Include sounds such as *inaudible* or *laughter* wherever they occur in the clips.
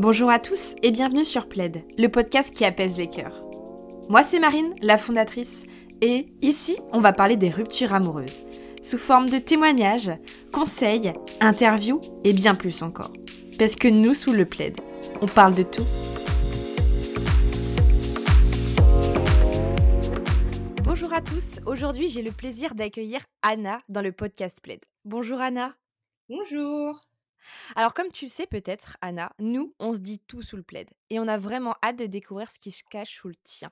Bonjour à tous et bienvenue sur Plaid, le podcast qui apaise les cœurs. Moi c'est Marine, la fondatrice, et ici on va parler des ruptures amoureuses, sous forme de témoignages, conseils, interviews et bien plus encore. Parce que nous sous le Plaid, on parle de tout. Bonjour à tous, aujourd'hui j'ai le plaisir d'accueillir Anna dans le podcast Plaid. Bonjour Anna. Bonjour. Alors comme tu sais peut-être, Anna, nous, on se dit tout sous le plaid et on a vraiment hâte de découvrir ce qui se cache sous le tien.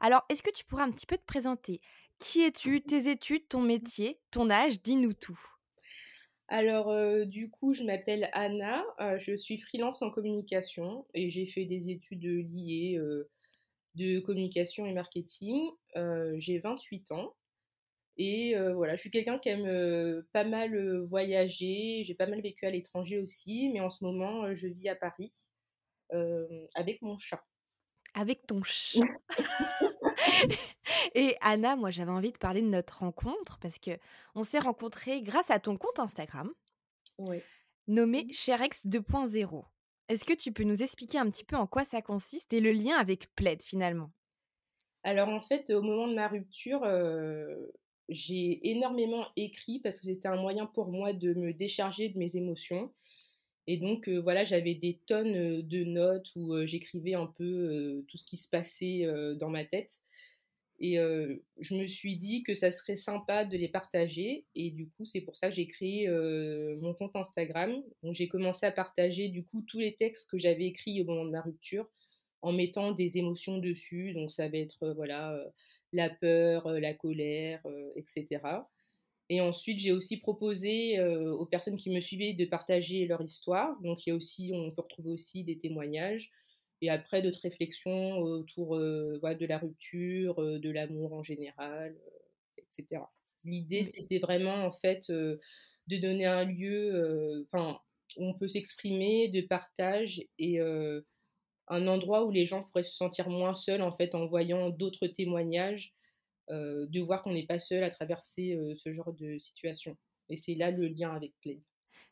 Alors, est-ce que tu pourrais un petit peu te présenter? Qui es-tu? Tes études, ton métier, ton âge? Dis-nous tout. Alors, euh, du coup, je m'appelle Anna, euh, je suis freelance en communication et j'ai fait des études liées euh, de communication et marketing. j'ai 28 ans et voilà, je suis quelqu'un qui aime pas mal voyager, j'ai pas mal vécu à l'étranger aussi, mais en ce moment, je vis à Paris avec mon chat. Avec ton chat? *laughs* *laughs* et Anna, moi j'avais envie de parler de notre rencontre parce que on s'est rencontrés grâce à ton compte Instagram nommé mmh. Cherex 2.0. Est-ce que tu peux nous expliquer un petit peu en quoi ça consiste et le lien avec Plaid finalement? Alors en fait, au moment de ma rupture, j'ai énormément écrit parce que c'était un moyen pour moi de me décharger de mes émotions. Et donc, voilà, j'avais des tonnes de notes où j'écrivais un peu tout ce qui se passait dans ma tête. Et je me suis dit que ça serait sympa de les partager. Et du coup, c'est pour ça que j'ai créé mon compte Instagram. J'ai commencé à partager du coup tous les textes que j'avais écrits au moment de ma rupture en mettant des émotions dessus. Donc, ça va être, voilà la peur, la colère, etc. Et ensuite, j'ai aussi proposé aux personnes qui me suivaient de partager leur histoire. Donc, il y a aussi, on peut retrouver aussi des témoignages. Et après, d'autres réflexions autour de la rupture, de l'amour en général, etc. L'idée, mmh. c'était vraiment, en fait, de donner un lieu où on peut s'exprimer, de partage et un endroit où les gens pourraient se sentir moins seuls en fait en voyant d'autres témoignages, euh, de voir qu'on n'est pas seul à traverser euh, ce genre de situation. Et c'est là le lien avec Plaid.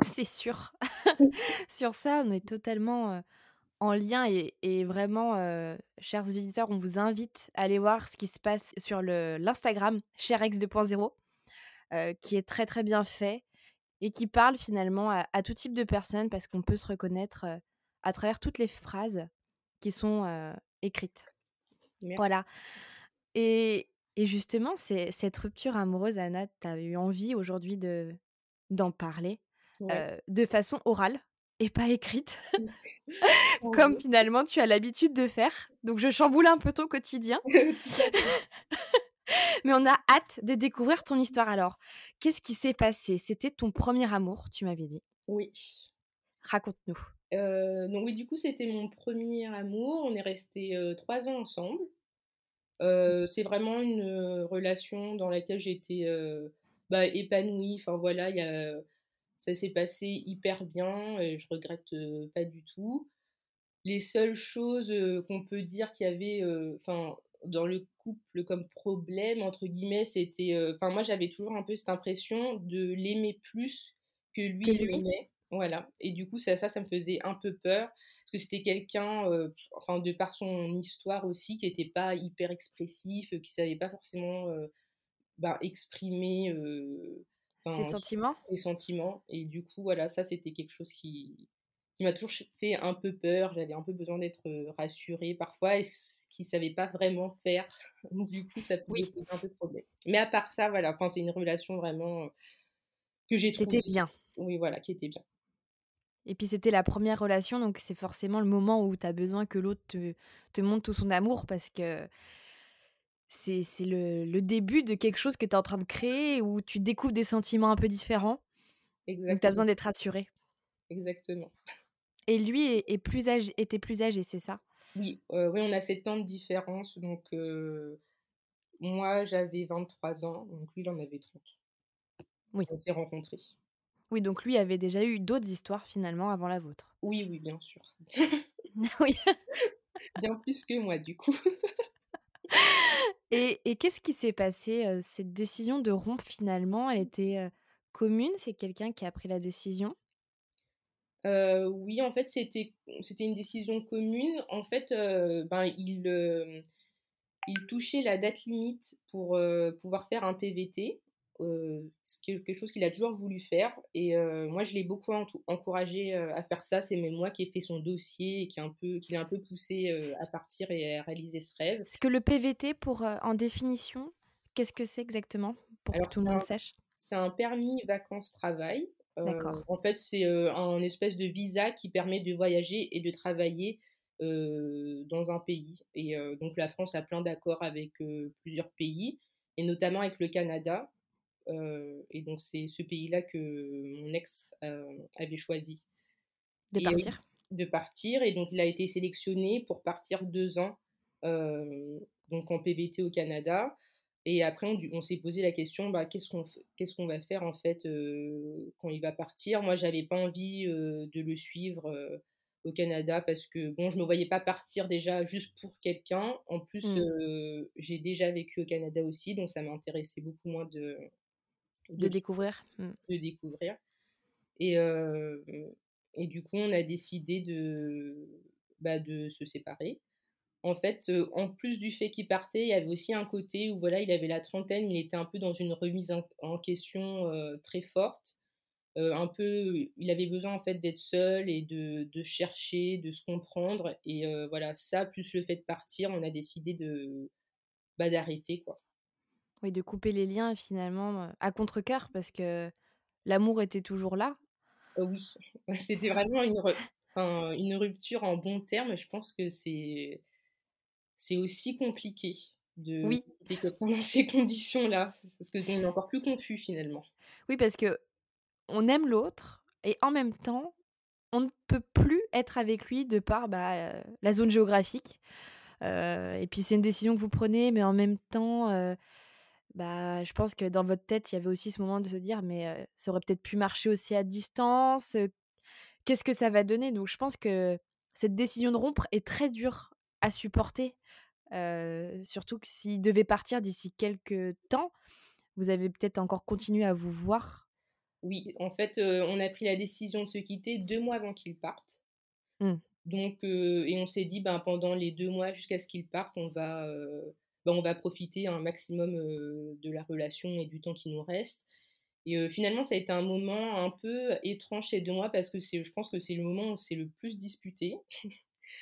C'est sûr. *laughs* Sur ça, on est totalement euh, en lien et, vraiment, chers auditeurs, on vous invite à aller voir ce qui se passe sur l'Instagram CherX 2.0, qui est très très bien fait et qui parle finalement à, à tout type de personnes parce qu'on peut se reconnaître à travers toutes les phrases qui sont écrites. Voilà. Et, et justement, c'est cette rupture amoureuse, Anna, tu as eu envie aujourd'hui de d'en parler de façon orale et pas écrite, *laughs* comme finalement tu as l'habitude de faire. Donc je chamboule un peu ton quotidien. *laughs* *laughs* Mais on a hâte de découvrir ton histoire alors. Qu'est-ce qui s'est passé? C'était ton premier amour, tu m'avais dit. Oui. Raconte-nous. Euh, donc oui, du coup, c'était mon premier amour. On est resté trois ans ensemble. Euh, c'est vraiment une relation dans laquelle j'étais bah, épanouie. Enfin voilà, y a, ça s'est passé hyper bien et je regrette pas du tout. Les seules choses qu'on peut dire qu'il y avait, enfin dans le couple comme problème entre guillemets, c'était, enfin moi j'avais toujours un peu cette impression de l'aimer plus que lui, que l'aimait. Voilà. Et du coup, ça, ça, ça me faisait un peu peur. Parce que c'était quelqu'un, euh, enfin, de par son histoire aussi, qui n'était pas hyper expressif, qui ne savait pas forcément euh, ben, exprimer euh, ses sentiments? Ses sentiments. Et du coup, voilà, ça, c'était quelque chose qui, qui m'a toujours fait un peu peur. J'avais un peu besoin d'être rassurée parfois et qui ne savait pas vraiment faire. *laughs* du coup, ça pouvait poser un peu de problème. Mais à part ça, voilà, enfin, c'est une relation vraiment que j'ai trouvée. Qui était bien. Oui, voilà, qui était bien. Et puis c'était la première relation, donc c'est forcément le moment où tu as besoin que l'autre te, te, montre tout son amour parce que c'est le, le, début de quelque chose que tu es en train de créer où tu découvres des sentiments un peu différents. Exactement. Donc tu as besoin d'être rassuré. Exactement. Et lui est, plus âgé, était plus âgé, c'est ça? Oui, euh, oui, on a 7 ans de différence. Donc euh, moi j'avais 23 ans, donc lui il en avait 30. Oui. On s'est rencontrés. Oui, donc lui avait déjà eu d'autres histoires finalement avant la vôtre. Oui, oui, bien sûr. *laughs* oui. *laughs* bien plus que moi, du coup. *laughs* et, et qu'est-ce qui s'est passé Cette décision de rompre finalement, elle était commune? C'est quelqu'un qui a pris la décision? Oui, en fait, c'était une décision commune. En fait, ben, il, il touchait la date limite pour, pouvoir faire un PVT, heu, ce qui est quelque chose qu'il a toujours voulu faire et moi, je l'ai beaucoup encouragé, à faire ça. C'est même moi qui ai fait son dossier et qui a un peu qui l'a un peu poussé, à partir et à réaliser ce rêve. Est-ce que le PVT pour, en définition, qu'est-ce que c'est exactement? Pour que Alors tout le c'est monde un sache? c'est un permis vacances-travail. D'accord. en fait, c'est, un espèce de visa qui permet de voyager et de travailler, dans un pays et donc la France a plein d'accords avec, plusieurs pays et notamment avec le Canada, et donc c'est ce pays-là que mon ex, avait choisi De et partir? de partir et donc il a été sélectionné pour partir 2 ans, donc en PVT au Canada et après on s'est posé la question, bah, qu'est-ce qu'on f qu'est-ce qu'on va faire en fait, quand il va partir? Moi, j'avais pas envie, de le suivre, au Canada parce que bon, je me voyais pas partir déjà juste pour quelqu'un. En plus, Mmh. j'ai déjà vécu au Canada aussi, donc ça m'intéressait beaucoup moins de de découvrir? Mmh. de découvrir et et du coup, on a décidé de, bah, de se séparer. En fait, en plus du fait qu'il partait, il y avait aussi un côté où voilà, il avait la trentaine, il était un peu dans une remise en en question, très forte. Un peu il avait besoin en fait d'être seul et de de chercher, de se comprendre et voilà, ça plus le fait de partir, on a décidé de, bah, d'arrêter quoi. Oui, de couper les liens finalement, à contrecœur parce que l'amour était toujours là? Heu, oui, c'était vraiment une une rupture en bons termes. Je pense que c'est c'est aussi compliqué de Oui. quitter quelqu'un *laughs* dans ces conditions-là, parce qu'on est encore plus confus finalement. Oui, parce qu'on aime l'autre et en même temps, on ne peut plus être avec lui de par, bah, la zone géographique. Et puis c'est une décision que vous prenez, mais en même temps, bah, je pense que dans votre tête, il y avait aussi ce moment de se dire: «Mais, ça aurait peut-être pu marcher aussi à distance, qu'est-ce que ça va donner?» donc je pense que cette décision de rompre est très dure à supporter, surtout que s'il devait partir d'ici quelques temps, vous avez peut-être encore continué à vous voir? Oui, en fait, on a pris la décision de se quitter 2 mois avant qu'il parte. Mmh. Donc et on s'est dit: «Ben, pendant les 2 mois jusqu'à ce qu'il parte, on va, bah, on va profiter un maximum, de la relation et du temps qui nous reste» et finalement, ça a été un moment un peu étrange ces 2 mois parce que c'est je pense que c'est le moment où on s'est le plus disputés.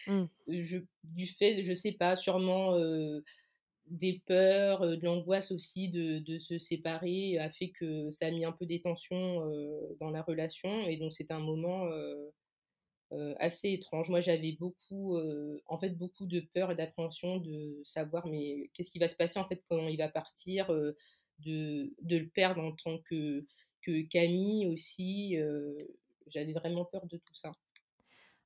Mmh. Je du fait, je sais pas, sûrement, des peurs, de l'angoisse aussi de de se séparer a fait que ça a mis un peu des tensions, dans la relation et donc c'était un moment, assez étrange. Moi, j'avais beaucoup, heu, en fait, beaucoup de peur et d'appréhension de savoir, mais qu'est-ce qui va se passer, en fait, quand il va partir? Heu, de de le perdre en tant que que qu'ami aussi, j'avais vraiment peur de tout ça.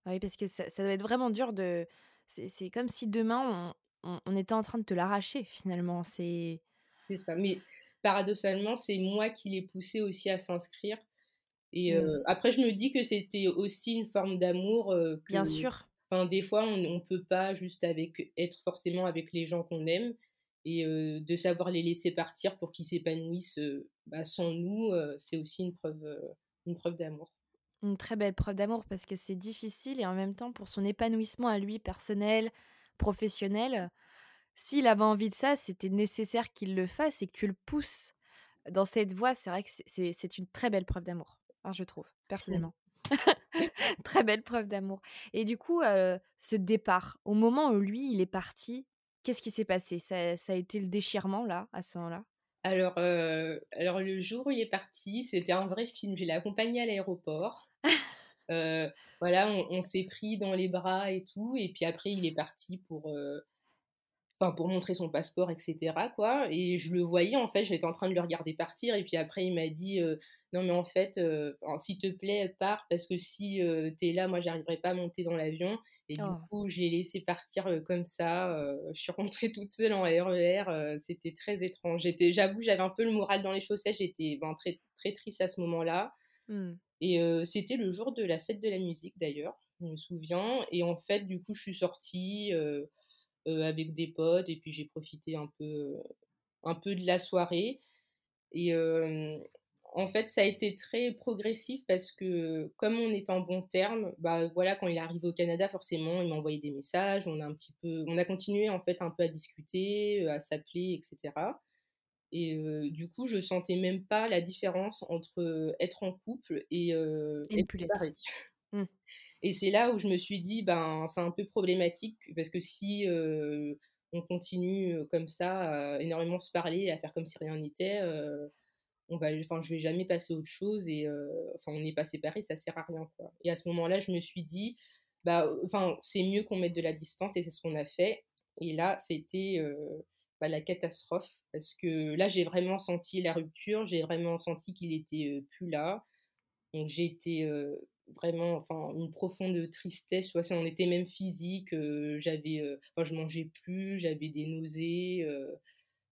Ah oui, parce que ça ça doit être vraiment dur de c'est c'est comme si demain on on on était en train de te l'arracher finalement, c'est C'est ça, mais paradoxalement, c'est moi qui l'ai poussé aussi à s'inscrire et mmh, après je me dis que c'était aussi une forme d'amour, bien sûr. enfin des fois on on peut pas juste avec être forcément avec les gens qu'on aime et de savoir les laisser partir pour qu'ils s'épanouissent, bah, sans nous, c'est aussi une preuve, une preuve d'amour. Une très belle preuve d'amour parce que c'est difficile et en même temps pour son épanouissement à lui personnel, professionnel, s'il avait envie de ça, c'était nécessaire qu'il le fasse et que tu le pousses dans cette voie. C'est vrai que c'est une très belle preuve d'amour, enfin je trouve, personnellement. *laughs* *laughs* Très belle preuve d'amour et du coup, ce départ, au moment où lui, il est parti, qu'est-ce qui s'est passé? Ça ça a été le déchirement là, à ce moment-là? Alors, alors le jour où il est parti, c'était un vrai film. Je l'ai accompagné à l'aéroport. *laughs* Voilà, on on s'est pris dans les bras et tout et puis après il est parti pour, enfin pour montrer son passeport et cetera quoi et je le voyais en fait, j'étais en train de le regarder partir et puis après il m'a dit, «Non mais en fait, enfin s'il te plaît pars parce que si, heu, tu es là, moi j'arriverai pas à monter dans l'avion» et du Oh. coup je l'ai laissé partir, heu, comme ça, je suis rentrée toute seule en RER, heu, c'était très étrange. J'étais j'avoue, j'avais un peu le moral dans les chaussettes, j'étais, ben, très très triste à ce moment-là Mmh. et c'était le jour de la fête de la musique d'ailleurs, je me souviens et en fait, du coup, je suis sortie, avec des potes et puis j'ai profité un peu, un peu de la soirée et En fait, ça a été très progressif parce que comme on est en bons termes, bah, voilà, quand il est arrivé au Canada, forcément, il m'a envoyé des messages, on a un petit peu on a continué, en fait, un peu à discuter, à s'appeler et cetera et du coup, je sentais même pas la différence entre, être en couple et ne être l'être. Mmh. *laughs* Et c'est là où je me suis dit: «Ben, c'est un peu problématique parce que si, on continue, comme ça à énormément se parler, à faire comme si rien n'était, on va enfin, je vais jamais passer à autre chose et heu, enfin, on n'est pas séparés, ça sert à rien, quoi». Et à ce moment-là, je me suis dit: «Bah, enfin, c'est mieux qu'on mette de la distance» et c'est ce qu'on a fait. Et là, c'était, bah, la catastrophe parce que là, j'ai vraiment senti la rupture, j'ai vraiment senti qu'il était, plus là. Donc j'ai été, vraiment enfin une profonde tristesse, tu vois? Ça était même physique, j'avais, enfin je mangeais plus, j'avais des nausées,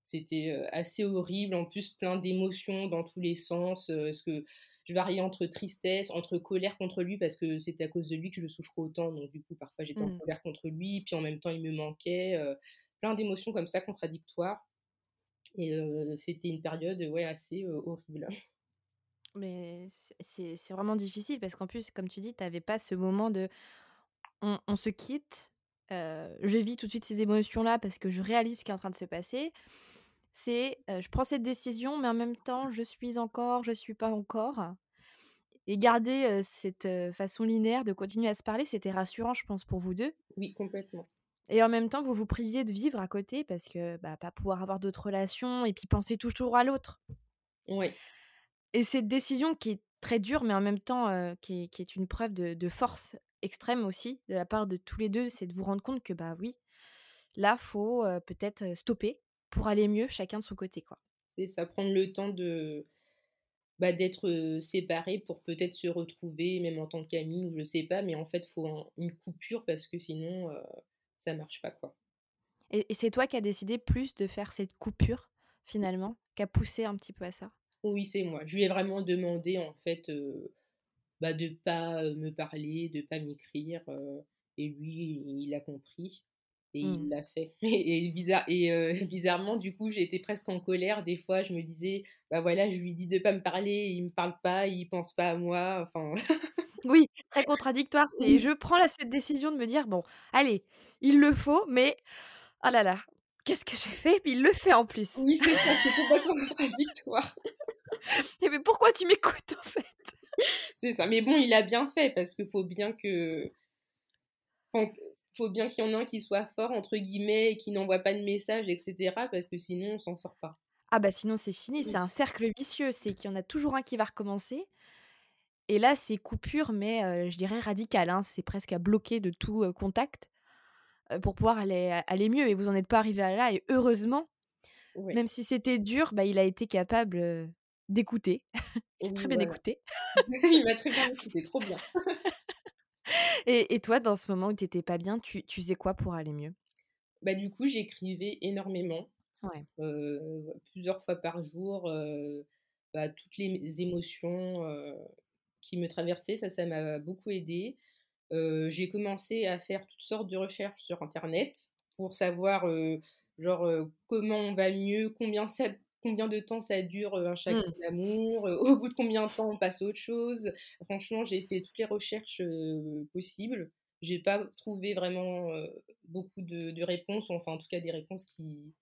c'était, assez horrible. En plus, plein d'émotions dans tous les sens, parce que je variais entre tristesse, entre colère contre lui parce que c'était à cause de lui que je souffrais autant. Donc du coup, parfois j'étais en Mmh. colère contre lui, puis en même temps il me manquait, plein d'émotions comme ça contradictoires et c'était une période, ouais, assez, horrible. Mais c'est vraiment difficile parce qu'en plus, comme tu dis, tu avais pas ce moment de on on se quitte, je vis tout de suite ces émotions-là parce que je réalise ce qui est en train de se passer. C'est, je prends cette décision, mais en même temps, je suis encore, je suis pas encore et garder, cette, façon linéaire de continuer à se parler, c'était rassurant, je pense, pour vous 2 Oui, complètement. et en même temps, vous vous priviez de vivre à côté parce que, bah, pas pouvoir avoir d'autres relations et puis penser toujours à l'autre. Ouais. Et cette décision qui est très dure, mais en même temps, qui est qui est une preuve de de force extrême aussi, de la part de tous les 2, c'est de vous rendre compte que, bah, oui, là, faut, peut-être, stopper pour aller mieux chacun de son côté, quoi. C'est ça, prendre le temps de, bah, d'être, séparés pour peut-être se retrouver, même en tant qu'amis ou je sais pas, mais en fait, faut un une coupure parce que sinon, heu, ça marche pas, quoi. Et et c'est toi qui as décidé plus de faire cette coupure, finalement, qui a poussé un petit peu à ça? Oui, c'est moi. Je lui ai vraiment demandé, en fait, bah, de pas, me parler, de pas m'écrire, et lui, il a compris et il Mmh. l'a fait *laughs* et et bizarre et heu, *laughs* bizarrement, du coup, j'étais presque en colère. Des fois, je me disais: «Bah, voilà, je lui dis de pas me parler, il me parle pas, il pense pas à moi», enfin *laughs* Oui, très contradictoire, c'est je prends là cette décision de me dire: «Bon, allez, il le faut, mais oh là là, qu'est-ce que j'ai fait?» puis il le fait en plus. Oui, c'est ça, c'est complètement contradictoire. Et mais pourquoi tu m'écoutes, en fait? C'est ça, mais bon, il a bien fait parce qu'il faut bien que enfin, faut bien qu'il y en ait un qui soit «fort» entre guillemets et qui n'envoie pas de messages et cetera parce que sinon on s'en sort pas. Ah bah, sinon c'est fini, c'est Mmh. un cercle vicieux, c'est qu'il y en a toujours un qui va recommencer et là, c'est coupure mais heu, je dirais radicale, hein. C'est presque à bloquer de tout, heu, contact, heu, pour pouvoir aller aller mieux et vous en êtes pas arrivé à là et heureusement, même si c'était dur, bah, il a été capable, d'écouter. *laughs* Il a très bien voilà. écouté *laughs* Il m'a très bien écoutée, trop bien. Et et toi, dans ce moment où tu étais pas bien, tu tu faisais quoi pour aller mieux? Bah, du coup, j'écrivais énormément, Ouais. plusieurs fois par jour, bah, toutes les émotions, qui me traversaient, ça, ça m'a beaucoup aidée. Heu, j'ai commencé à faire toutes sortes de recherches sur internet pour savoir, genre, comment on va mieux, combien ça combien de temps ça dure, un chagrin Mmh. d'amour, au bout de combien de temps on passe à autre chose? Franchement, j'ai fait toutes les recherches, heu, possibles. J'ai pas trouvé vraiment, beaucoup de de réponses, enfin en tout cas des réponses qui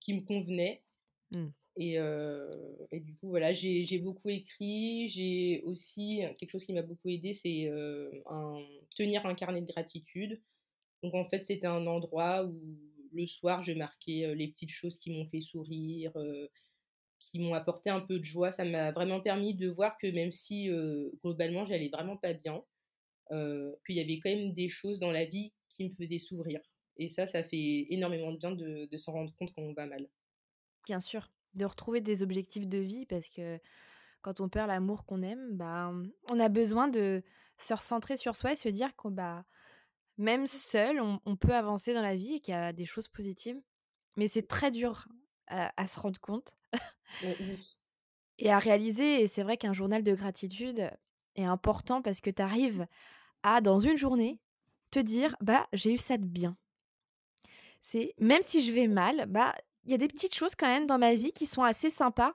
qui me convenaient. Mmh. Et du coup, voilà, j'ai beaucoup écrit. J'ai aussi quelque chose qui m'a beaucoup aidée, c'est, tenir un carnet de gratitude. Donc en fait, c'était un endroit où le soir, je marquais, les petites choses qui m'ont fait sourire, qui m'ont apporté un peu de joie. Ça m'a vraiment permis de voir que même si, globalement, j'allais vraiment pas bien, qu'il y avait quand même des choses dans la vie qui me faisaient sourire. Et ça, ça fait énormément de bien de s'en rendre compte quand on va mal. Bien sûr, de retrouver des objectifs de vie parce que quand on perd l'amour qu'on aime, bah, on a besoin de se recentrer sur soi et se dire que, bah, même seul, on on peut avancer dans la vie et qu'il y a des choses positives. Mais c'est très dur à à se rendre compte oui. *laughs* et à réaliser et c'est vrai qu'un journal de gratitude est important parce que tu arrives à, dans une journée, te dire: «Bah, j'ai eu ça de bien». C'est même si je vais mal, bah, il y a des petites choses quand même dans ma vie qui sont assez sympas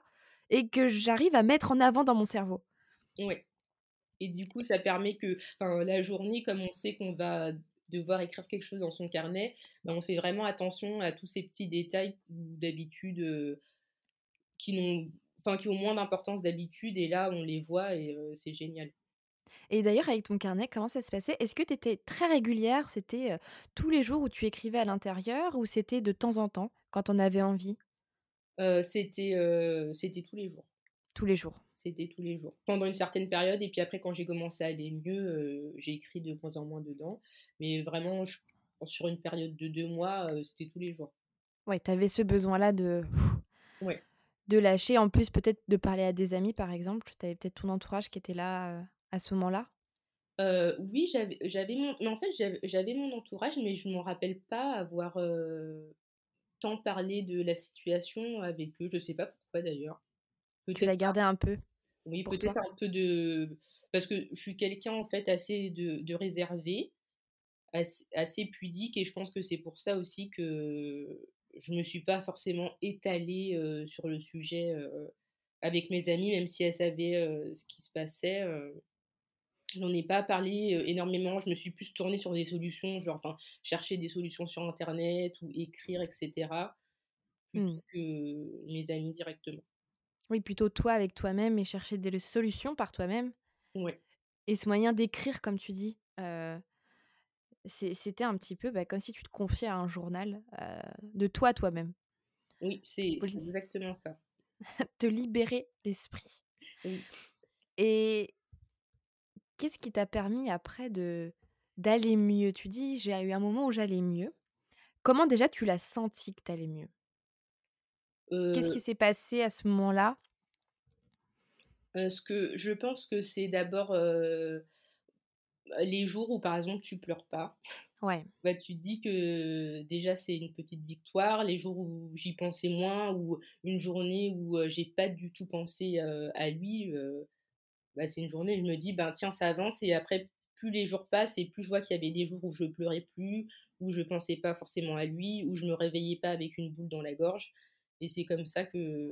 et que j'arrive à mettre en avant dans mon cerveau. Ouais et du coup, ça permet que la journée, comme on sait qu'on va devoir écrire quelque chose dans son carnet, bah, on fait vraiment attention à tous ces petits détails d'habitude, heu, qui n'ont enfin, qui ont moins d'importance d'habitude et là, on les voit et heu, c'est génial. Et d'ailleurs, avec ton carnet, comment ça se passait? Est-ce que tu étais très régulière? C'était, heu, tous les jours où tu écrivais à l'intérieur ou c'était de temps en temps, quand on avait envie? C'était, c'était tous les jours. Tous les jours. C'était tous les jours. Pendant une certaine période et puis après quand j'ai commencé à aller mieux, heu, j'ai écrit de moins en moins dedans. Mais vraiment je sur une période de 2 mois, heu, c'était tous les jours. Ouais, tu avais ce besoin-là de Ouais. de lâcher, en plus peut-être de parler à des amis, par exemple? Tu avais peut-être ton entourage qui était là, heu, à ce moment-là? Oui, j'avais mon mais en fait, j'avais mon entourage, mais je m'en rappelle pas avoir, tant parlé de la situation avec eux. Je sais pas pourquoi d'ailleurs. Tu Peut-être l'as gardé un peu Oui, peut-être un peu de parce que je suis quelqu'un en fait assez de de réservé, ass assez pudique et je pense que c'est pour ça aussi que je me suis pas forcément étalée, sur le sujet, avec mes amies, même si elles savaient, ce qui se passait, j'en ai pas parlé, énormément. Je me suis plus tournée sur des solutions, genre enfin, chercher des solutions sur internet ou écrire et cetera, Mmh. que mes amis directement. Oui, plutôt toi avec toi-même et chercher des solutions par toi-même Ouais. et ce moyen d'écrire comme tu dis, c'était un petit peu, bah, comme si tu te confiais à un journal, de toi, toi-même. Oui, c'est exactement ça. *laughs* te libérer l'esprit Oui. et qu'est-ce qui t'a permis après de d'aller mieux? Tu dis: «J'ai eu un moment où j'allais mieux». Comment déjà tu l'as senti que tu allais mieux? Qu'est-ce qui s'est passé à ce moment-là? Ce que je pense que c'est d'abord, bah, les jours où, par exemple, tu pleures pas. Ouais, Bah, tu te dis que déjà c'est une petite victoire. Les jours où j'y pensais moins ou une journée où, heu, j'ai pas du tout pensé, à lui, bah, c'est une journée, je me dis: «Ben, tiens, ça avance» et après plus les jours passent et plus je vois qu'il y avait des jours où je pleurais plus, où je pensais pas forcément à lui, où je me réveillais pas avec une boule dans la gorge et c'est comme ça que,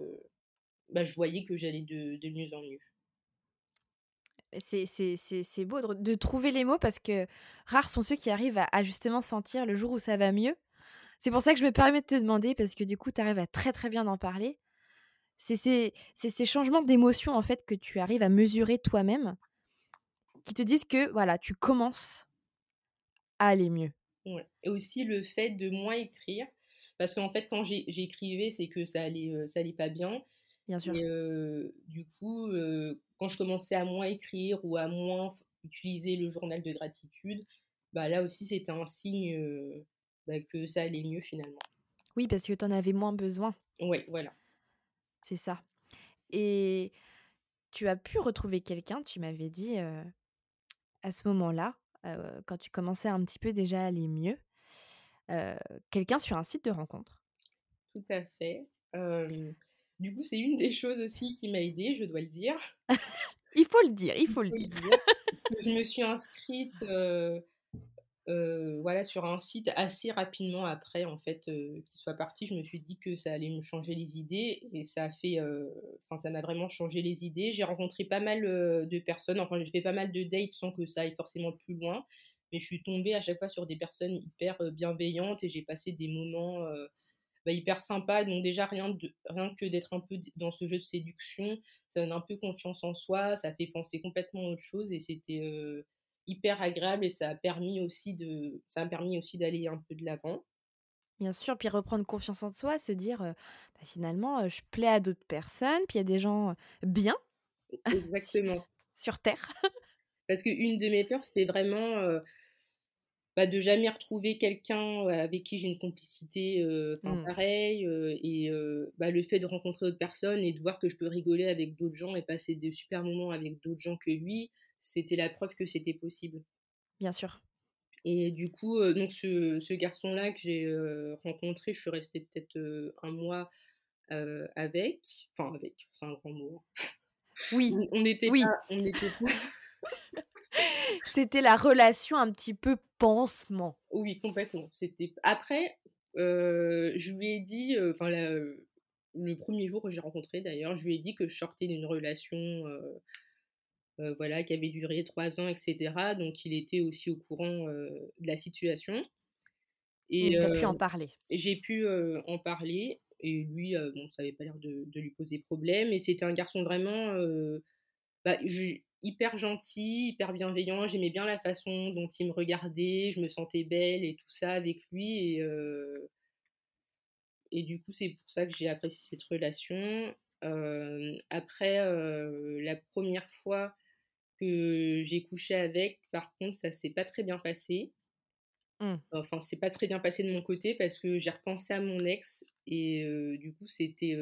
bah, je voyais que j'allais de de mieux en mieux. c'est c'est c'est c'est beau de de trouver les mots parce que rares sont ceux qui arrivent à à justement sentir le jour où ça va mieux. C'est pour ça que je me permets de te demander parce que du coup, tu arrives à très, très bien en parler. C'est ces c'est ces changements d'émotions, en fait, que tu arrives à mesurer toi-même, qui te disent que, voilà, tu commences à aller mieux. Ouais et aussi le fait de moins écrire, parce qu'en fait, quand j'é j'écrivais, c'est que ça allait, heu, ça allait pas bien. Bien sûr. et heu, du coup, heu, quand je commençais à moins écrire ou à moins utiliser le journal de gratitude, bah, là aussi, c'était un signe, bah, que ça allait mieux finalement. Oui, parce que tu en avais moins besoin, Ouais, voilà, c'est ça. Et tu as pu retrouver quelqu'un, tu m'avais dit, à ce moment-là, quand tu commençais un petit peu déjà à aller mieux, quelqu'un sur un site de rencontre. tout à fait. Du coup, c'est une des choses aussi qui m'a aidée, je dois le dire. *laughs* Il faut le dire, il faut le faut le dire. dire. *laughs* Je me suis inscrite, voilà, sur un site assez rapidement après en fait, qu'il soit parti, je me suis dit que ça allait me changer les idées et ça a fait, ça m'a vraiment changé les idées. J'ai rencontré pas mal, de personnes, enfin j'ai fait pas mal de dates sans que ça aille forcément plus loin, mais je suis tombée à chaque fois sur des personnes hyper, bienveillantes et j'ai passé des moments, bah, hyper sympas. Donc déjà rien de rien que d'être un peu dans ce jeu de séduction, ça donne un peu confiance en soi, ça fait penser complètement à autre chose et c'était, hyper agréable et ça a permis aussi de ça a permis aussi d'aller un peu de l'avant. Bien sûr, puis reprendre confiance en soi, se dire, «Bah, finalement, je plais à d'autres personnes, puis il y a des gens, bien su Exactement. *laughs* sur terre». Parce qu'une de mes peurs, c'était vraiment, bah, de jamais retrouver quelqu'un, avec qui j'ai une complicité, enfin Mmh, pareille, heu et heu, bah, le fait de rencontrer d'autres personnes et de voir que je peux rigoler avec d'autres gens et passer de super moments avec d'autres gens que lui, c'était la preuve que c'était possible. bien sûr. Et du coup, donc ce ce garçon-là que j'ai, rencontré, je suis restée peut-être, 1 mois, avec, enfin avec, c'est un grand mot, hein. Oui, On n'était pas oui, on n'était pas *laughs* c'était la relation un petit peu pansement. oui complètement, c'était après, je lui ai dit, enfin le 1er jour que j'ai rencontré d'ailleurs, je lui ai dit que je sortais d'une relation, voilà, qui avait duré 3 ans et cetera, donc il était aussi au courant, de la situation. Et Mmh, pu en parler. j'ai pu, en parler. Et lui, bon, ça avait pas l'air de de lui poser problème. Et c'était un garçon vraiment, bah, je hyper gentil, hyper bienveillant. J'aimais bien la façon dont il me regardait, je me sentais belle et tout ça avec lui et et du coup, c'est pour ça que j'ai apprécié cette relation. Hem, après, heu, la 1re fois que j'ai couché avec, par contre, ça s'est pas très bien passé. Mmh. Enfin, c'est pas très bien passé de mon côté parce que j'ai repensé à mon ex et du coup, c'était,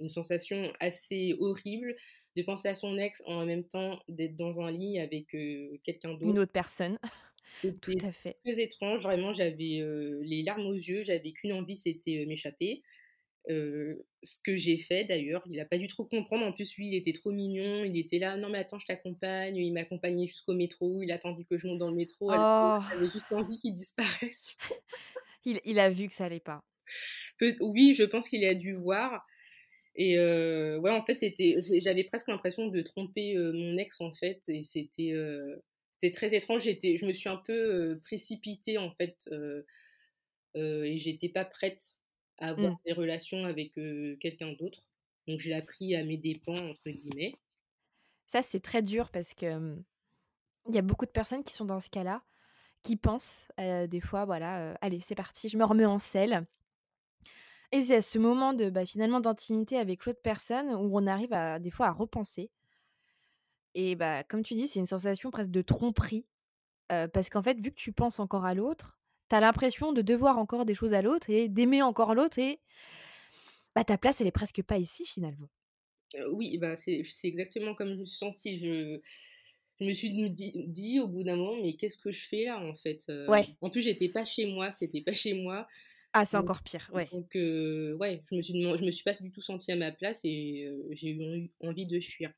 une sensation assez horrible de penser à son ex, en même temps d'être dans un lit avec, heu, quelqu'un Une d'autre. autre personne, *laughs* tout à fait. très étrange, vraiment, j'avais, heu, les larmes aux yeux, j'avais qu'une envie, c'était, heu, m'échapper. Ce que j'ai fait d'ailleurs, il a pas dû trop comprendre. En plus, lui, il était trop mignon, il était là: «Non mais attends, je t'accompagne», il m'a accompagnée jusqu'au métro, il a attendu que je monte dans le métro alors Oh! j'avais juste envie qu'il disparaisse. *laughs* Il il a vu que ça allait pas. Oui, je pense qu'il a dû voir et heu, ouais, en fait, c'était j'avais presque l'impression de tromper, heu, mon ex, en fait et c'était, heu, c'était très étrange. J'étais je me suis un peu, heu, précipitée, en fait, et j'étais pas prête à avoir Mmh. des relations avec, quelqu'un d'autre, donc je l'ai appris «à mes dépens» entre guillemets. Ça, c'est très dur parce que, mmh, il y a beaucoup de personnes qui sont dans ce cas-là, qui pensent, des fois, voilà, «Allez, c'est parti, je me remets en selle» et c'est à ce moment de, bah, finalement, d'intimité avec l'autre personne où on arrive à des fois, à repenser et bah, comme tu dis, c'est une sensation presque de tromperie, parce qu'en fait, vu que tu penses encore à l'autre, tu as l'impression de devoir encore des choses à l'autre et d'aimer encore l'autre et bah, ta place, elle est presque pas ici, finalement. Oui, bah, c'est exactement comme je me suis sentie. Je je me suis dit dit au bout d'un moment: «Mais qu'est-ce que je fais là, en fait?» Ouais. en plus, j'étais pas chez moi, c'était pas chez moi, Ah, c'est encore pire, ouais. donc ouais, je me suis je me suis pas du tout sentie à ma place et j'ai eu envie de fuir.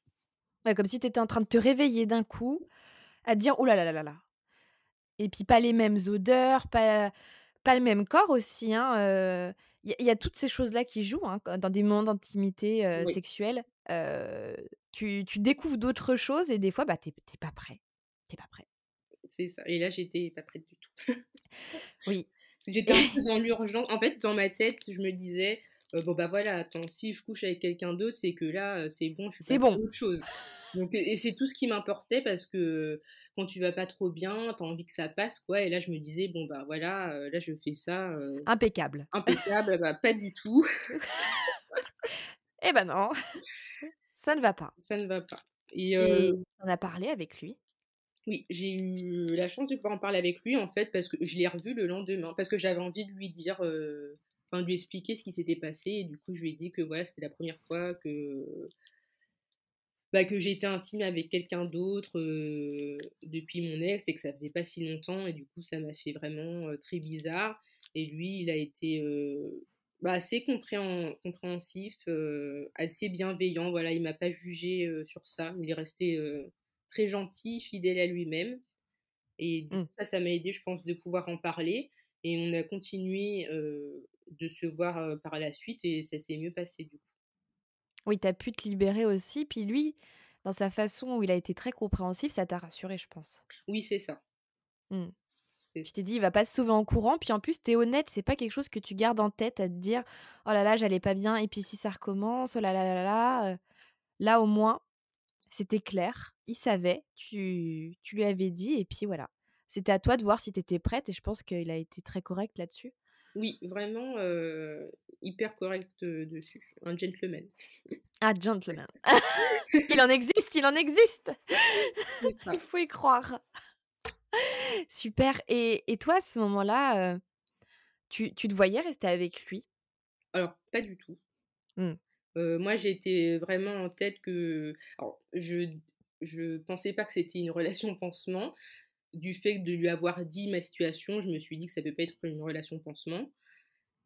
Ouais, comme si tu étais en train de te réveiller d'un coup, à te dire: «Ouh là là là là là» et puis pas les mêmes odeurs, pas pas le même corps aussi, hein, il y a il y a toutes ces choses-là qui jouent, hein, dans des moments d'intimité, Oui. sexuelle, tu tu découvres d'autres choses et des fois, bah, tu es tu es pas prêt, tu es pas prêt. C'est ça et là, j'étais pas prête du tout. Oui. J'étais un peu dans l'urgence. En fait, dans ma tête, je me disais: «Heu, bon, bah, voilà, attends, si je couche avec quelqu'un d'autre, c'est que là, heu, c'est bon, je suis à bon. autre chose». Donc et c'est tout ce qui m'importait parce que quand tu vas pas trop bien, tu as envie que ça passe, quoi et là, je me disais: «Bon, bah, voilà, heu, là, je fais ça, Impeccable. impeccable». Bah, pas du tout. *laughs* Et bah, non, ça ne va pas Ça ne va pas et en as parlé avec lui? Oui, j'ai eu la chance de pouvoir en parler avec lui, en fait, parce que je l'ai revu le lendemain, parce que j'avais envie de lui dire, enfin, de lui expliquer ce qui s'était passé et du coup, je lui ai dit que, voilà, c'était la 1re fois que bah, que j'étais intime avec quelqu'un d'autre, heu, depuis mon ex et que ça faisait pas si longtemps et du coup, ça m'a fait vraiment, heu, très bizarre et lui, il a été, bah, assez compréhen compréhensif, assez bienveillant, voilà, il m'a pas jugée, heu, sur ça. Il est resté, très gentil, fidèle à lui-même et Mmh. ça, ça m'a aidée, je pense, de pouvoir en parler et on a continué, de se voir, par la suite et ça s'est mieux passé, du coup. Oui, tu as pu te libérer aussi, puis lui, dans sa façon où il a été très compréhensif, ça t'a rassurée, je pense. Oui, c'est ça. Mmh. Tu t'es dit: «Il va pas se sauver en courant», puis en plus, tu es honnête, c'est pas quelque chose que tu gardes en tête à te dire: «Oh là là, j'allais pas bien et puis si ça recommence, oh là là là là», là, au moins, c'était clair, il savait, tu tu lui avais dit et puis voilà. C'était à toi de voir si tu étais prête et je pense qu'il a été très correct là-dessus. Oui, vraiment, heu, hyper correct, heu, dessus, un gentleman. Ah, gentleman. *laughs* *laughs* Il en existe, il en existe! *laughs* Il faut y croire. Super et et toi, à ce moment-là, heu, tu tu te voyais rester avec lui? Alors, pas du tout. Mmh. Moi, j'étais vraiment en tête que alors je je pensais pas que c'était une relation pansement. Du fait de lui avoir dit ma situation, je me suis dit que ça peut pas être une relation pansement.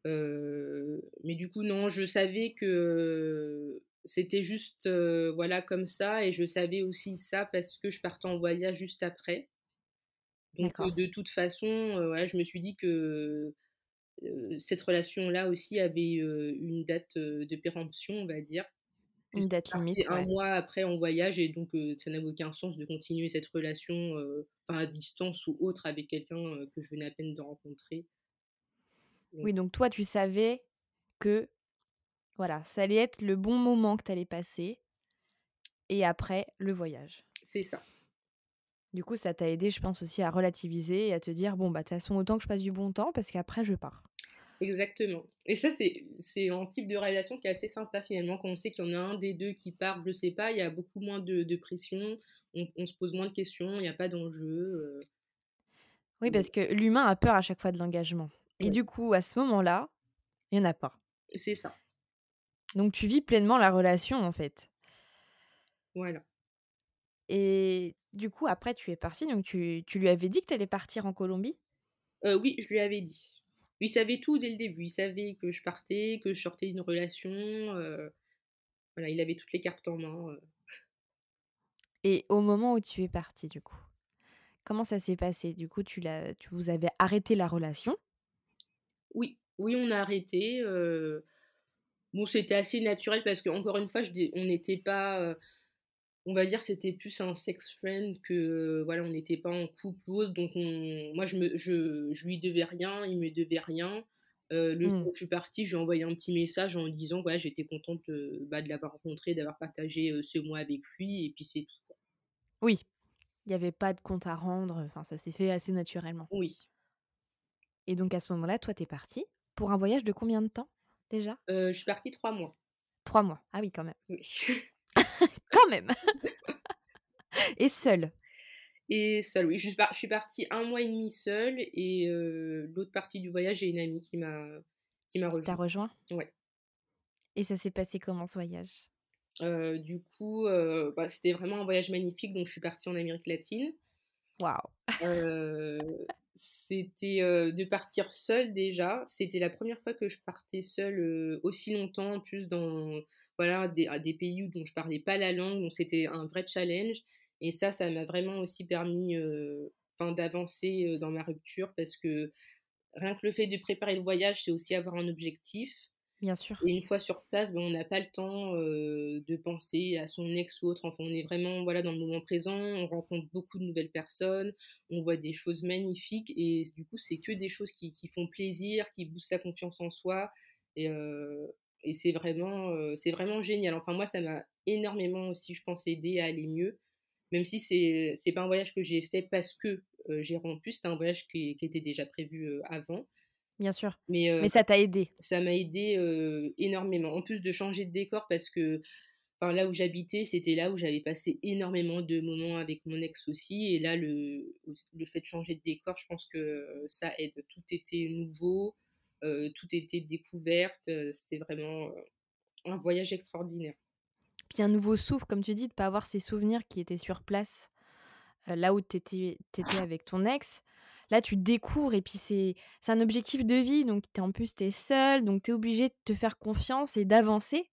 Mais du coup, non, je savais que c'était juste, voilà, comme ça et je savais aussi ça parce que je partais en voyage juste après. Donc de toute façon, voilà, je me suis dit que cette relation-là aussi avait, une date, de péremption, on va dire. Une date limite, 1 ouais. mois après en voyage et donc ça n'avait aucun sens de continuer cette relation, à distance ou autre avec quelqu'un, que je venais à peine de rencontrer. Donc Oui, donc toi, tu savais que, voilà, ça allait être le bon moment que tu allais passer et après le voyage. c'est ça. Du coup, ça t'a aidé, je pense aussi à relativiser et à te dire: «Bon, bah, de toute façon, autant que je passe du bon temps parce qu'après je pars». Exactement et ça, c'est c'est un type de relation qui est assez sympa finalement. Quand on sait qu'il y en a un des 2 qui part, je sais pas, il y a beaucoup moins de de pression, on on se pose moins de questions, il y a pas d'enjeu, heu, Oui, parce que l'humain a peur à chaque fois de l'engagement et du coup, à ce moment-là, il y en a pas. c'est ça, Donc tu vis pleinement la relation, en fait voilà. et du coup, après tu es partie, donc tu tu lui avais dit que tu allais partir en Colombie? Heu, oui, je lui avais dit. Il savait tout dès le début. Il savait que je partais, que je sortais d'une relation, heu, voilà, il avait toutes les cartes en main, heu. Et au moment où tu es partie, du coup, comment ça s'est passé? Du coup, tu l'as tu vous avez arrêté la relation? Oui, oui, on a arrêté, bon, c'était assez naturel parce qu'encore une fois, je dis on n'était pas, on va dire, c'était plus un sex friend que, heu, voilà, on n'était pas en couple ou autre, donc on moi, je me je je lui devais rien, il me devait rien. Heu, le jour Mmh. où je suis partie, j'ai envoyé un petit message en disant, voilà, j'étais contente, heu, bah, de l'avoir rencontré, d'avoir partagé, ce mois avec lui et puis c'est tout. Oui, il y avait pas de compte à rendre, enfin, ça s'est fait assez naturellement Oui, et donc à ce moment-là, toi, tu es partie pour un voyage de combien de temps déjà? je suis partie 3 mois. 3 mois. Ah oui, quand même. Oui *laughs* Quand même! *laughs* Et seule? et seule, oui. Je suis par je suis partie un mois et demi seule et l'autre partie du voyage, j'ai une amie qui m'a qui m'a Qui t'a rejoint. rejoint? Ouais. Et ça s'est passé comment ce voyage? Du coup, bah, c'était vraiment un voyage magnifique, donc je suis partie en Amérique latine. Waouh! C'était, de partir seule déjà. C'était la première fois que je partais seule, aussi longtemps, en plus dans voilà, des à des pays où dont je parlais pas la langue, donc c'était un vrai challenge et ça, ça m'a vraiment aussi permis, enfin d'avancer, heu, dans ma rupture parce que rien que le fait de préparer le voyage, c'est aussi avoir un objectif. Bien sûr. Et une fois sur place, ben, on n'a pas le temps, heu, de penser à son ex ou autre. Enfin, on est vraiment, voilà, dans le moment présent, on rencontre beaucoup de nouvelles personnes, on voit des choses magnifiques et du coup, c'est que des choses qui qui font plaisir, qui boostent sa confiance en soi et et c'est vraiment, c'est vraiment génial. Enfin, moi, ça m'a énormément aussi, je pense, aidé à aller mieux, même si c'est c'est pas un voyage que j'ai fait parce que, j'ai rompu, c'était un voyage qui qui était déjà prévu, avant. Bien sûr. Mais Mais ça t'a aidé? ça m'a aidé énormément. En plus de changer de décor parce que, enfin, là où j'habitais, c'était là où j'avais passé énormément de moments avec mon ex aussi et là, le le fait de changer de décor, je pense que, ça aide. Tout était nouveau, tout était découverte, c'était vraiment, un voyage extraordinaire. Puis un nouveau souffle, comme tu dis, de pas avoir ces souvenirs qui étaient sur place, là où tu étais avec ton ex. Là, tu découvres et puis c'est un objectif de vie, donc tu en plus, tu es seule, donc tu es obligée de te faire confiance et d'avancer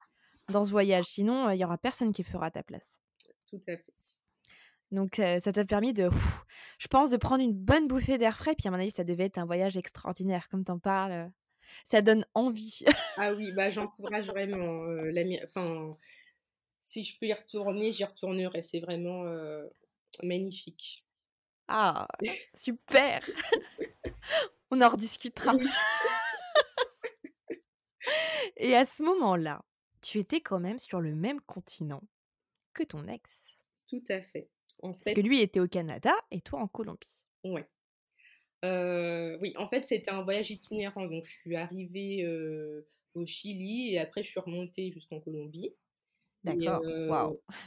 dans ce voyage. Sinon, il y aura personne qui fera à ta place. Tout à fait. Donc ça t'a permis de ouf, je pense, de prendre une bonne bouffée d'air frais, puis à mon avis, ça devait être un voyage extraordinaire comme tu en parles, ça donne envie. *laughs* Ah oui, bah, j'encourage vraiment, enfin, si je peux y retourner, j'y retournerai. C'est vraiment, heu, magnifique. Ah! *laughs* Super! *laughs* On en rediscutera. Oui, Et à ce moment-là, tu étais quand même sur le même continent que ton ex? tout à fait. En Parce fait que lui était au Canada et toi en Colombie? ouais. Heu, oui, en fait, c'était un voyage itinérant, donc je suis arrivée, heu, au Chili et après je suis remontée jusqu'en Colombie. D'accord,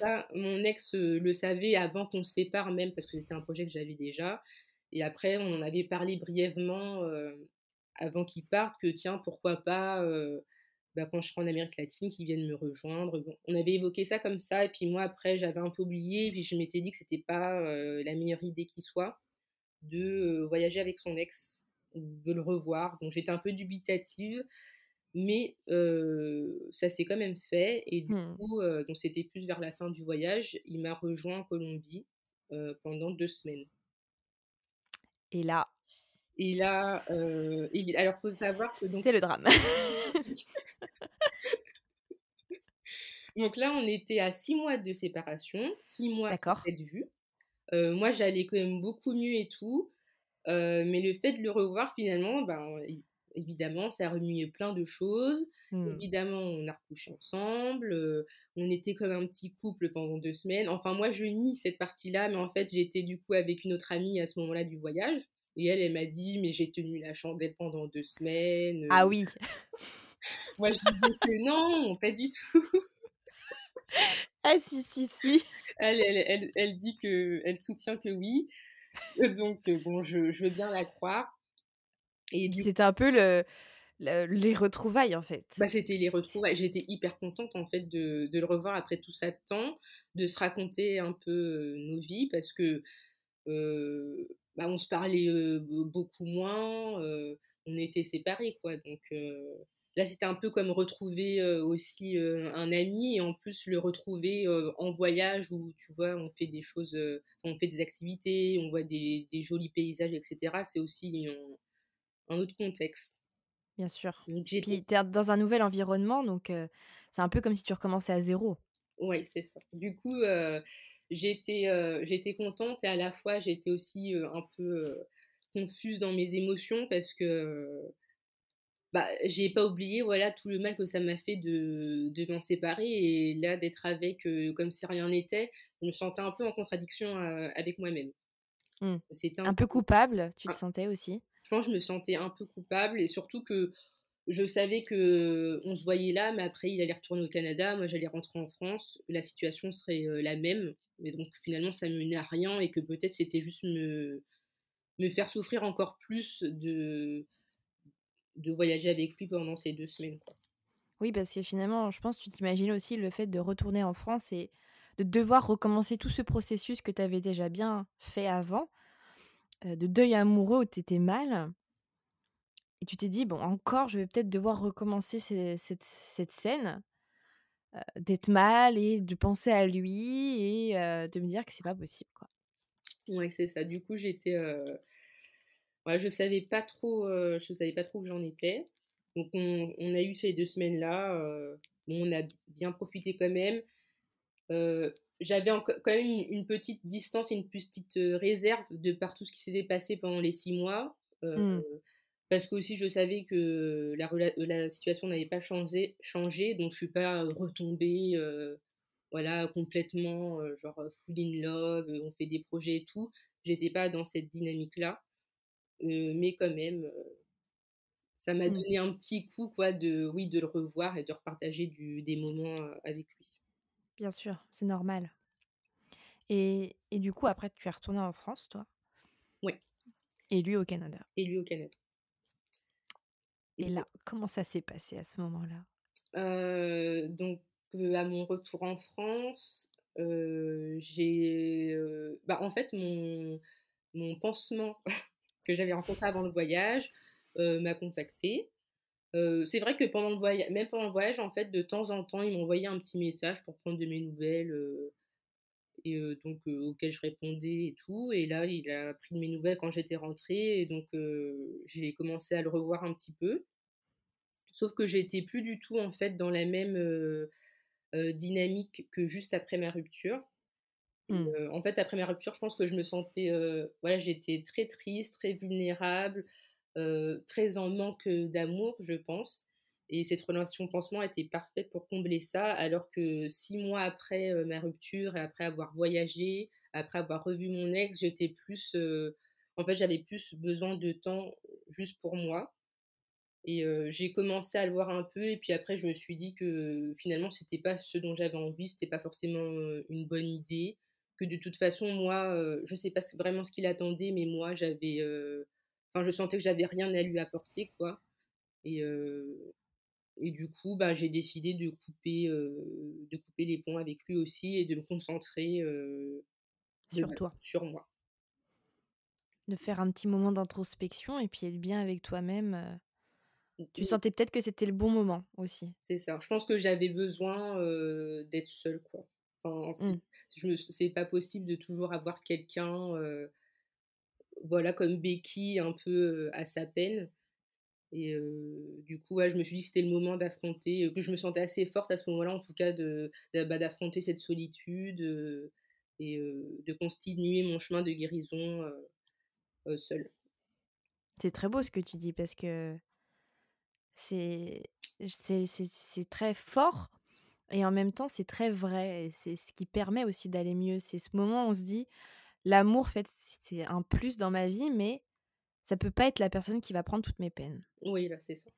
ça, mon ex, le savait avant qu'on se sépare même parce que c'était un projet que j'avais déjà. Et après on en avait parlé brièvement, avant qu'il parte que tiens, pourquoi pas, bah, quand je serai en Amérique latine, qu'il vienne me rejoindre. Bon, on avait évoqué ça comme ça. Et puis moi après j'avais un peu oublié, puis je m'étais dit que c'était pas, la meilleure idée qui soit de, voyager avec son ex, de le revoir. Donc j'étais un peu dubitative, mais ça s'est quand même fait et du Mmh coup, donc c'était plus vers la fin du voyage, il m'a rejoint en Colombie, pendant 2 semaines. et là? Et là, évi alors faut savoir que donc C'est le drame. *laughs* donc là, on était à 6 mois de séparation, 6 mois s'être vus. Heu, moi, j'allais quand même beaucoup mieux et tout, heu, mais le fait de le revoir finalement, ben, évidemment, ça a remué plein de choses. Mmh. Évidemment, on a recouché ensemble, heu, on était comme un petit couple pendant 2 semaines. Enfin, moi, je nie cette partie-là, mais en fait, j'étais du coup avec une autre amie à ce moment-là du voyage et elle, elle m'a dit: «Mais j'ai tenu la chandelle pendant 2 semaines, heu». Ah oui. *laughs* Moi, je disais que non, pas du tout. Ah si, si, si. Elle elle elle elle dit soutient que oui, heu, donc heu, bon, je je veux bien la croire et c'était un peu le le les retrouvailles, en fait. bah, c'était les retrouvailles. J'étais hyper contente, en fait, de de le revoir après tout ça de temps, de se raconter un peu, heu, nos vies parce que, bah, on se parlait, beaucoup moins, on était séparés, quoi, donc là, c'était un peu comme retrouver, heu, aussi, heu, un ami et en plus le retrouver, heu, en voyage où, tu vois, on fait des choses, on fait des activités, on voit des des jolis paysages et cetera. C'est aussi un un autre contexte. Bien sûr. Donc j'étais Puis tu es dans un nouvel environnement, donc c'est un peu comme si tu recommençais à zéro. Ouais, c'est ça. Du coup, heu, j'étais, contente et à la fois j'étais aussi, un peu, confuse dans mes émotions parce que, bah, j'ai pas oublié, voilà, tout le mal que ça m'a fait de de m'en séparer et là, d'être avec, heu, comme si rien n'était, je me sentais un peu en contradiction, heu, avec moi-même. Mmh. C'était un Un peu coupable, tu te ah, sentais aussi? je pense que je me sentais un peu coupable et surtout que je savais qu'on se voyait là, mais après il allait retourner au Canada, moi j'allais rentrer en France, la situation serait, heu, la même. Mais donc finalement ça menait à rien et que peut-être c'était juste me me faire souffrir encore plus de de voyager avec lui pendant ces 2 semaines, quoi. Oui, parce que finalement, je pense, tu t'imagines aussi le fait de retourner en France et de devoir recommencer tout ce processus que tu avais déjà bien fait avant, heu, de deuil amoureux où tu étais mal et tu t'es dit: «Bon, encore, je vais peut-être devoir recommencer ces cette cette scène». Heu, d'être mal et de penser à lui et heu, de me dire que c'est pas possible, quoi. Ouais, c'est ça. Du coup j'étais, je savais pas trop, heu, je savais pas trop où j'en étais. Donc on on a eu ces 2 semaines-là, heu, bon on a bien profité quand même. Heu, j'avais quand même une une petite distance et une petite, heu, réserve de par tout ce qui s'était passé pendant les 6 mois, Mmh. parce qu'aussi je savais que la la situation n'avait pas changé changé donc je suis pas, retombée, voilà complètement, genre, full in love, on fait des projets et tout. J'étais pas dans cette dynamique-là, mais quand même, ça m'a Mmh. donné un petit coup quoi de oui, de le revoir et de repartager du des moments, avec lui. Bien sûr, c'est normal et et du coup, après, tu es retournée en France, toi? Ouais et lui au Canada? Et lui au Canada. et là, comment ça s'est passé à ce moment-là? Donc à mon retour en France, j'ai, bah, en fait, mon mon pansement *laughs* que j'avais rencontré avant le voyage, heu, m'a contacté. Heu, c'est vrai que pendant le voya même pendant le voyage, en fait, de temps en temps, il m'envoyait un petit message pour prendre de mes nouvelles, heu et heu, donc auquel je répondais et tout et là, il a pris de mes nouvelles quand j'étais rentrée et donc j'ai commencé à le revoir un petit peu. Sauf que j'étais plus du tout, en fait, dans la même, dynamique que juste après ma rupture Mmh. en fait, après ma rupture, je pense que je me sentais, voilà, j'étais très triste, très vulnérable, très en manque, d'amour, je pense. Et cette relation pansement était parfaite pour combler ça, alors que 6 mois après, ma rupture et après avoir voyagé, après avoir revu mon ex, j'étais plus, en fait, j'avais plus besoin de temps, juste pour moi. Et j'ai commencé à le voir un peu et puis après je me suis dit que finalement c'était pas ce dont j'avais envie, c'était pas forcément, une bonne idée, que de toute façon moi, je sais pas vraiment ce qu'il attendait, mais moi j'avais, enfin je sentais que j'avais rien à lui apporter quoi et du coup, bah, j'ai décidé de couper, de couper les ponts avec lui aussi et de me concentrer, de Sur toi, sur moi. de faire un petit moment d'introspection et puis être bien avec toi-même, tu sentais peut-être que c'était le bon moment aussi? C'est ça. Je pense que j'avais besoin, d'être seule, quoi. Enfin, Mmh. c'est pas possible de toujours avoir quelqu'un, voilà, comme béquille un peu, à sa peine et du coup, ouais, je me suis dit que c'était le moment d'affronter, que je me sentais assez forte à ce moment-là, en tout cas, de bah, d'affronter cette solitude, et de continuer mon chemin de guérison, seule. C'est très beau ce que tu dis parce que c'est très fort et en même temps, c'est très vrai c'est ce qui permet aussi d'aller mieux. C'est ce moment où on se dit: «L'amour, en fait, c'est un plus dans ma vie, mais ça peut pas être la personne qui va prendre toutes mes peines» Oui, là, c'est ça.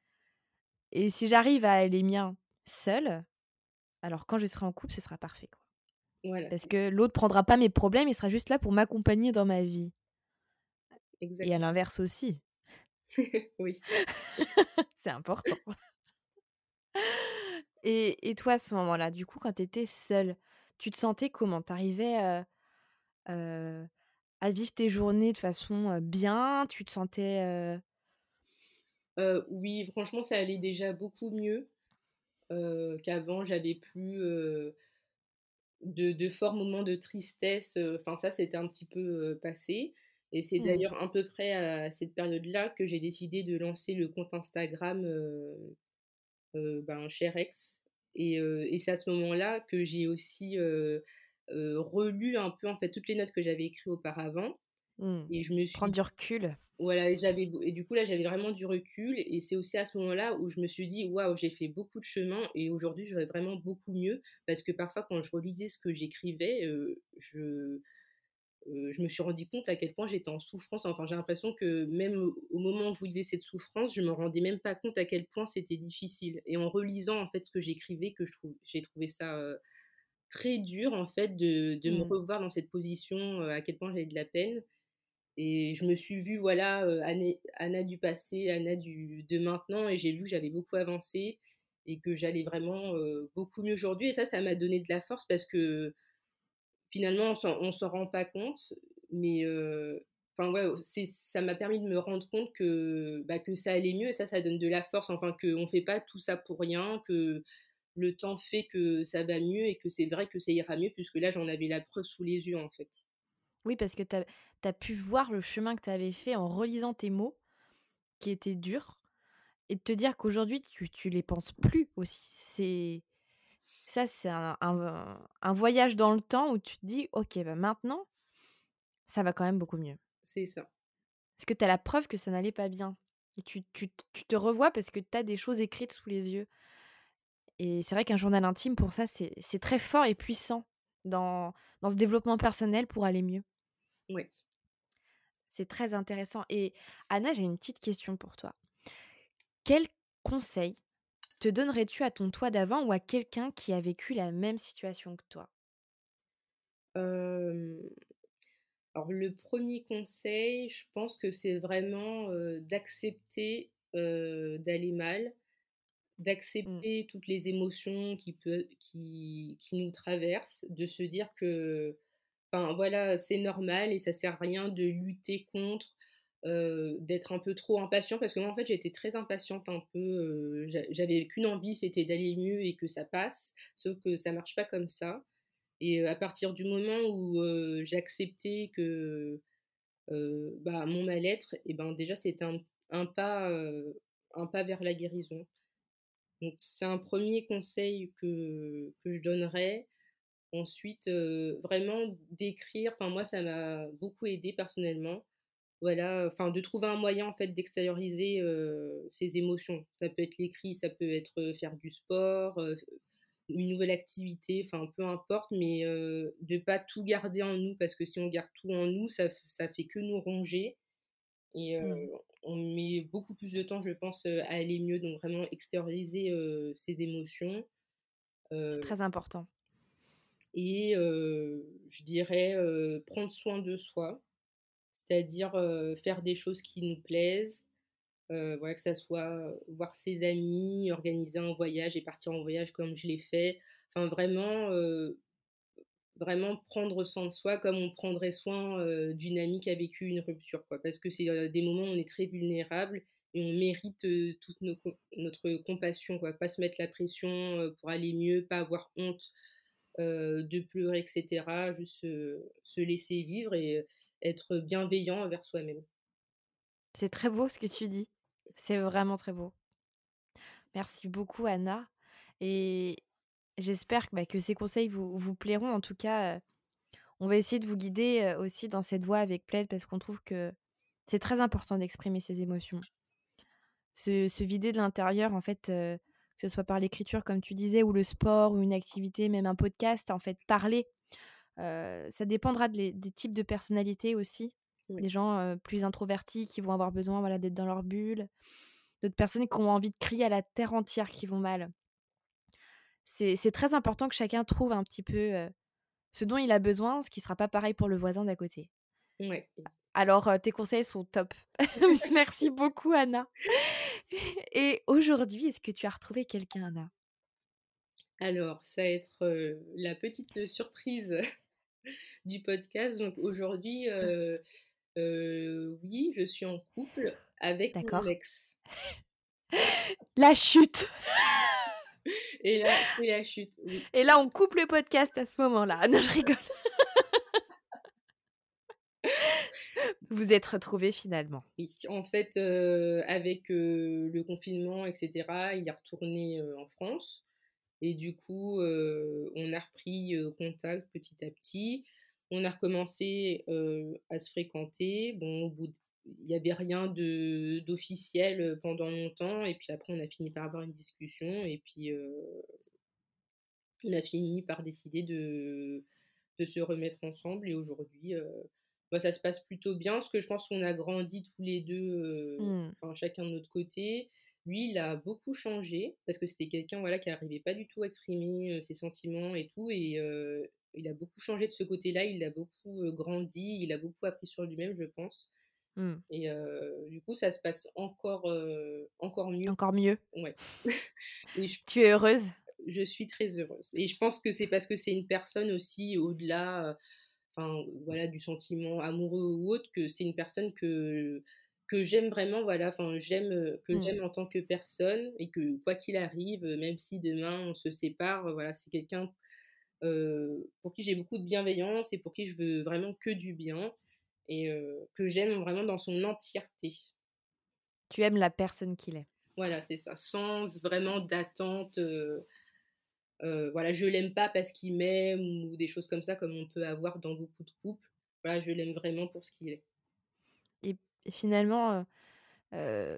et si j'arrive à aller miens seule, alors quand je serai en couple, ce sera parfait, quoi. Voilà, Parce que l'autre prendra pas mes problèmes, il sera juste là pour m'accompagner dans ma vie et à exactement. l'inverse aussi. *laughs* Oui. *laughs* C'est important. Et et toi, à ce moment-là, du coup, quand tu étais seule, tu te sentais comment? Tu arrivais, à vivre tes journées de façon, bien? Tu te sentais, oui, franchement, ça allait déjà beaucoup mieux, qu'avant. J'avais plus, de de forts moments de tristesse, enfin ça, c'était un petit peu, passé et c'est mmh, d'ailleurs à peu près à cette période-là que j'ai décidé de lancer le compte Instagram, ben, Cher Ex et et c'est à ce moment-là que j'ai aussi, relu un peu, en fait, toutes les notes que j'avais écrites auparavant mmh, et je me prendre suis du recul. Voilà et j'avais et du coup, là, j'avais vraiment du recul et c'est aussi à ce moment-là où je me suis dit: «Waouh, j'ai fait beaucoup de chemin et aujourd'hui, je vais vraiment beaucoup mieux». Parce que parfois, quand je relisais ce que j'écrivais, je, je me suis rendu compte à quel point j'étais en souffrance. Enfin, j'ai l'impression que même au moment où je vivais cette souffrance, je me rendais même pas compte à quel point c'était difficile. Et en relisant, en fait, ce que j'écrivais que j'ai trouvé ça, très dur, en fait, de de me Mmh, revoir dans cette position, à quel point j'avais de la peine. Et je me suis vue, voilà, Anna du passé, Anna du de maintenant et j'ai vu que j'avais beaucoup avancé et que j'allais vraiment, beaucoup mieux aujourd'hui. Et ça, ça m'a donné de la force parce que finalement on on s'en rend pas compte, mais enfin ouais, ça m'a permis de me rendre compte que, bah, que ça allait mieux et ça, ça donne de la force, enfin qu'on fait pas tout ça pour rien, que le temps fait que ça va mieux et que c'est vrai que ça ira mieux puisque là, j'en avais la preuve sous les yeux, en fait. oui, parce que tu as pu voir le chemin que tu avais fait en relisant tes mots qui étaient durs et de te dire qu'aujourd'hui tu tu les penses plus aussi. C'est ça, c'est un un un voyage dans le temps où tu te dis: «OK, bah, maintenant, ça va quand même beaucoup mieux». C'est ça. Parce que tu as la preuve que ça n'allait pas bien et tu tu t tu te revois parce que tu as des choses écrites sous les yeux et c'est vrai qu'un journal intime pour ça, c'est très fort et puissant dans dans ce développement personnel pour aller mieux. Ouais. C'est très intéressant et Anna, j'ai une petite question pour toi. Quel conseil te donnerais-tu à ton toi d'avant ou à quelqu'un qui a vécu la même situation que toi? Alors le premier conseil, je pense que c'est vraiment, d'accepter, d'aller mal, Mmh, d'accepter toutes les émotions qui peut qui qui nous traversent, de se dire que, voilà, c'est normal et ça sert à rien de lutter contre, d'être un peu trop impatient parce que moi en fait j'étais très impatiente un peu, j'avais qu'une envie, c'était d'aller mieux et que ça passe, sauf que ça marche pas comme ça et à partir du moment où, accepté que bah, mon mal-être et ben, déjà c'était un un pas, un pas vers la guérison. Donc c'est un premier conseil que que je donnerais. Ensuite, vraiment d'écrire, enfin moi ça m'a beaucoup aidé personnellement. Voilà, enfin de trouver un moyen en fait d'extérioriser, ses émotions. Ça peut être l'écrit, ça peut être, faire du sport, une nouvelle activité, enfin peu importe, mais heu, de pas tout garder en nous parce que si on garde tout en nous, ça ça fait que nous ronger et mmh. on met beaucoup plus de temps, je pense, à aller mieux, donc vraiment extérioriser, ses émotions, C'est très important. et je dirais, prendre soin de soi, c'est-à-dire, faire des choses qui nous plaisent, voilà, que ça soit, voir ses amis, organiser un voyage et partir en voyage comme je l'ai fait. Enfin vraiment, Vraiment prendre soin de soi comme on prendrait soin, d'une amie qui a vécu une rupture, quoi. Parce que c'est, des moments où on est très vulnérable et on mérite, toute notre compassion, quoi. Pas se mettre la pression, pour aller mieux, pas avoir honte, de pleurer et cetera. Juste se laisser vivre et être bienveillant envers soi-même. C'est très beau ce que tu dis. C'est vraiment très beau. Merci beaucoup Anna et j'espère que, bah, ces conseils vous plairont. En tout cas, on va essayer de vous guider, aussi dans cette voie avec Plaid parce qu'on trouve que c'est très important d'exprimer ses émotions. Se vider de l'intérieur en fait, que ce soit par l'écriture comme tu disais ou le sport ou une activité, même un podcast, en fait, parler, ça dépendra de les des types de personnalités aussi. Oui. Des gens, plus introvertis qui vont avoir besoin, voilà, d'être dans leur bulle. D'autres personnes qui ont envie de crier à la terre entière, qui vont mal. C'est très important que chacun trouve un petit peu, ce dont il a besoin, ce qui sera pas pareil pour le voisin d'à côté. Ouais. Alors, tes conseils sont top. *laughs* *laughs* Merci beaucoup Anna *laughs* et aujourd'hui, est-ce que tu as retrouvé quelqu'un, Anna? Alors, ça va être, la petite surprise du podcast. Donc aujourd'hui, heu heu, oui, je suis en couple avec mon ex. *laughs* La chute! *laughs* Et là, c'est la chute, oui. Et là, on coupe le podcast à ce moment-là. *laughs* Non, je rigole. Vous êtes retrouvés finalement? Oui, en fait, heu, avec, le confinement et cetera, il est retourné, en France et du coup, on a repris, contact petit à petit. On a recommencé, à se fréquenter. Bon, au bout il y avait rien de d'officiel, pendant longtemps et puis après on a fini par avoir une discussion et puis, on a fini par décider de de se remettre ensemble et aujourd'hui, heu, bah, ça se passe plutôt bien parce que je pense qu'on a grandi tous les 2, heu, Mmh. enfin chacun de notre côté. Lui, il a beaucoup changé parce que c'était quelqu'un, voilà, qui arrivait pas du tout à exprimer, ses sentiments et tout et il a beaucoup changé de ce côté-là. Il a beaucoup, grandi, il a beaucoup appris sur lui-même, je pense Mmh. et du coup, ça se passe encore, encore mieux. Encore mieux. Ouais *laughs* *laughs* et je Tu es heureuse? je suis très heureuse et je pense que c'est parce que c'est une personne aussi au-delà, enfin, voilà, du sentiment amoureux ou autre, que c'est une personne que que j'aime vraiment, voilà, enfin, j'aime, heu, que Mmh. j'aime en tant que personne et que quoi qu'il arrive, heu, même si demain on se sépare, heu, voilà, c'est quelqu'un, pour qui j'ai beaucoup de bienveillance et pour qui je veux vraiment que du bien et que j'aime vraiment dans son entièreté. Tu aimes la personne qu'il est. Voilà, c'est ça, sans vraiment d'attente, voilà, je l'aime pas parce qu'il m'aime ou des choses comme ça, comme on peut avoir dans beaucoup de couples. Voilà, je l'aime vraiment pour ce qu'il est. Et et finalement,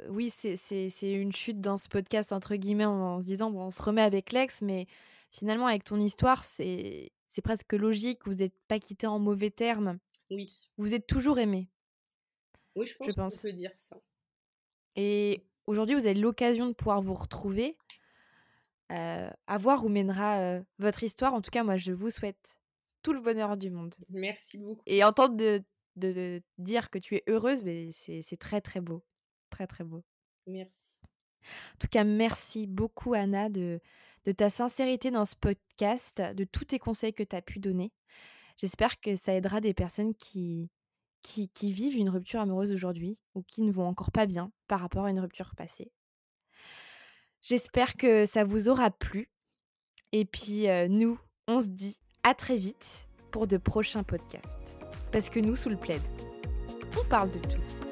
oui, c'est une «chute» dans ce podcast entre guillemets en en se disant: «Bon, on se remet avec l'ex», mais finalement avec ton histoire, c'est presque logique. Vous êtes pas quittés en mauvais termes. Oui. Vous êtes toujours aimés Oui, je je pense qu'on pense peut dire ça. et aujourd'hui, vous avez l'occasion de pouvoir vous retrouver. Heu, à voir où mènera, votre histoire. En tout cas, moi, je vous souhaite tout le bonheur du monde Merci beaucoup. et entendre de de de dire que tu es heureuse, beh, c'est très, très beau. Très, très beau. Merci. En tout cas, merci beaucoup Anna de de ta sincérité dans ce podcast, de tous tes conseils que tu as pu donner. J'espère que ça aidera des personnes qui qui qui vivent une rupture amoureuse aujourd'hui ou qui ne vont encore pas bien par rapport à une rupture passée. J'espère que ça vous aura plu et puis, heu, nous, on se dit à très vite pour de prochains podcasts. Parce que nous, sous le plaid, on parle de tout.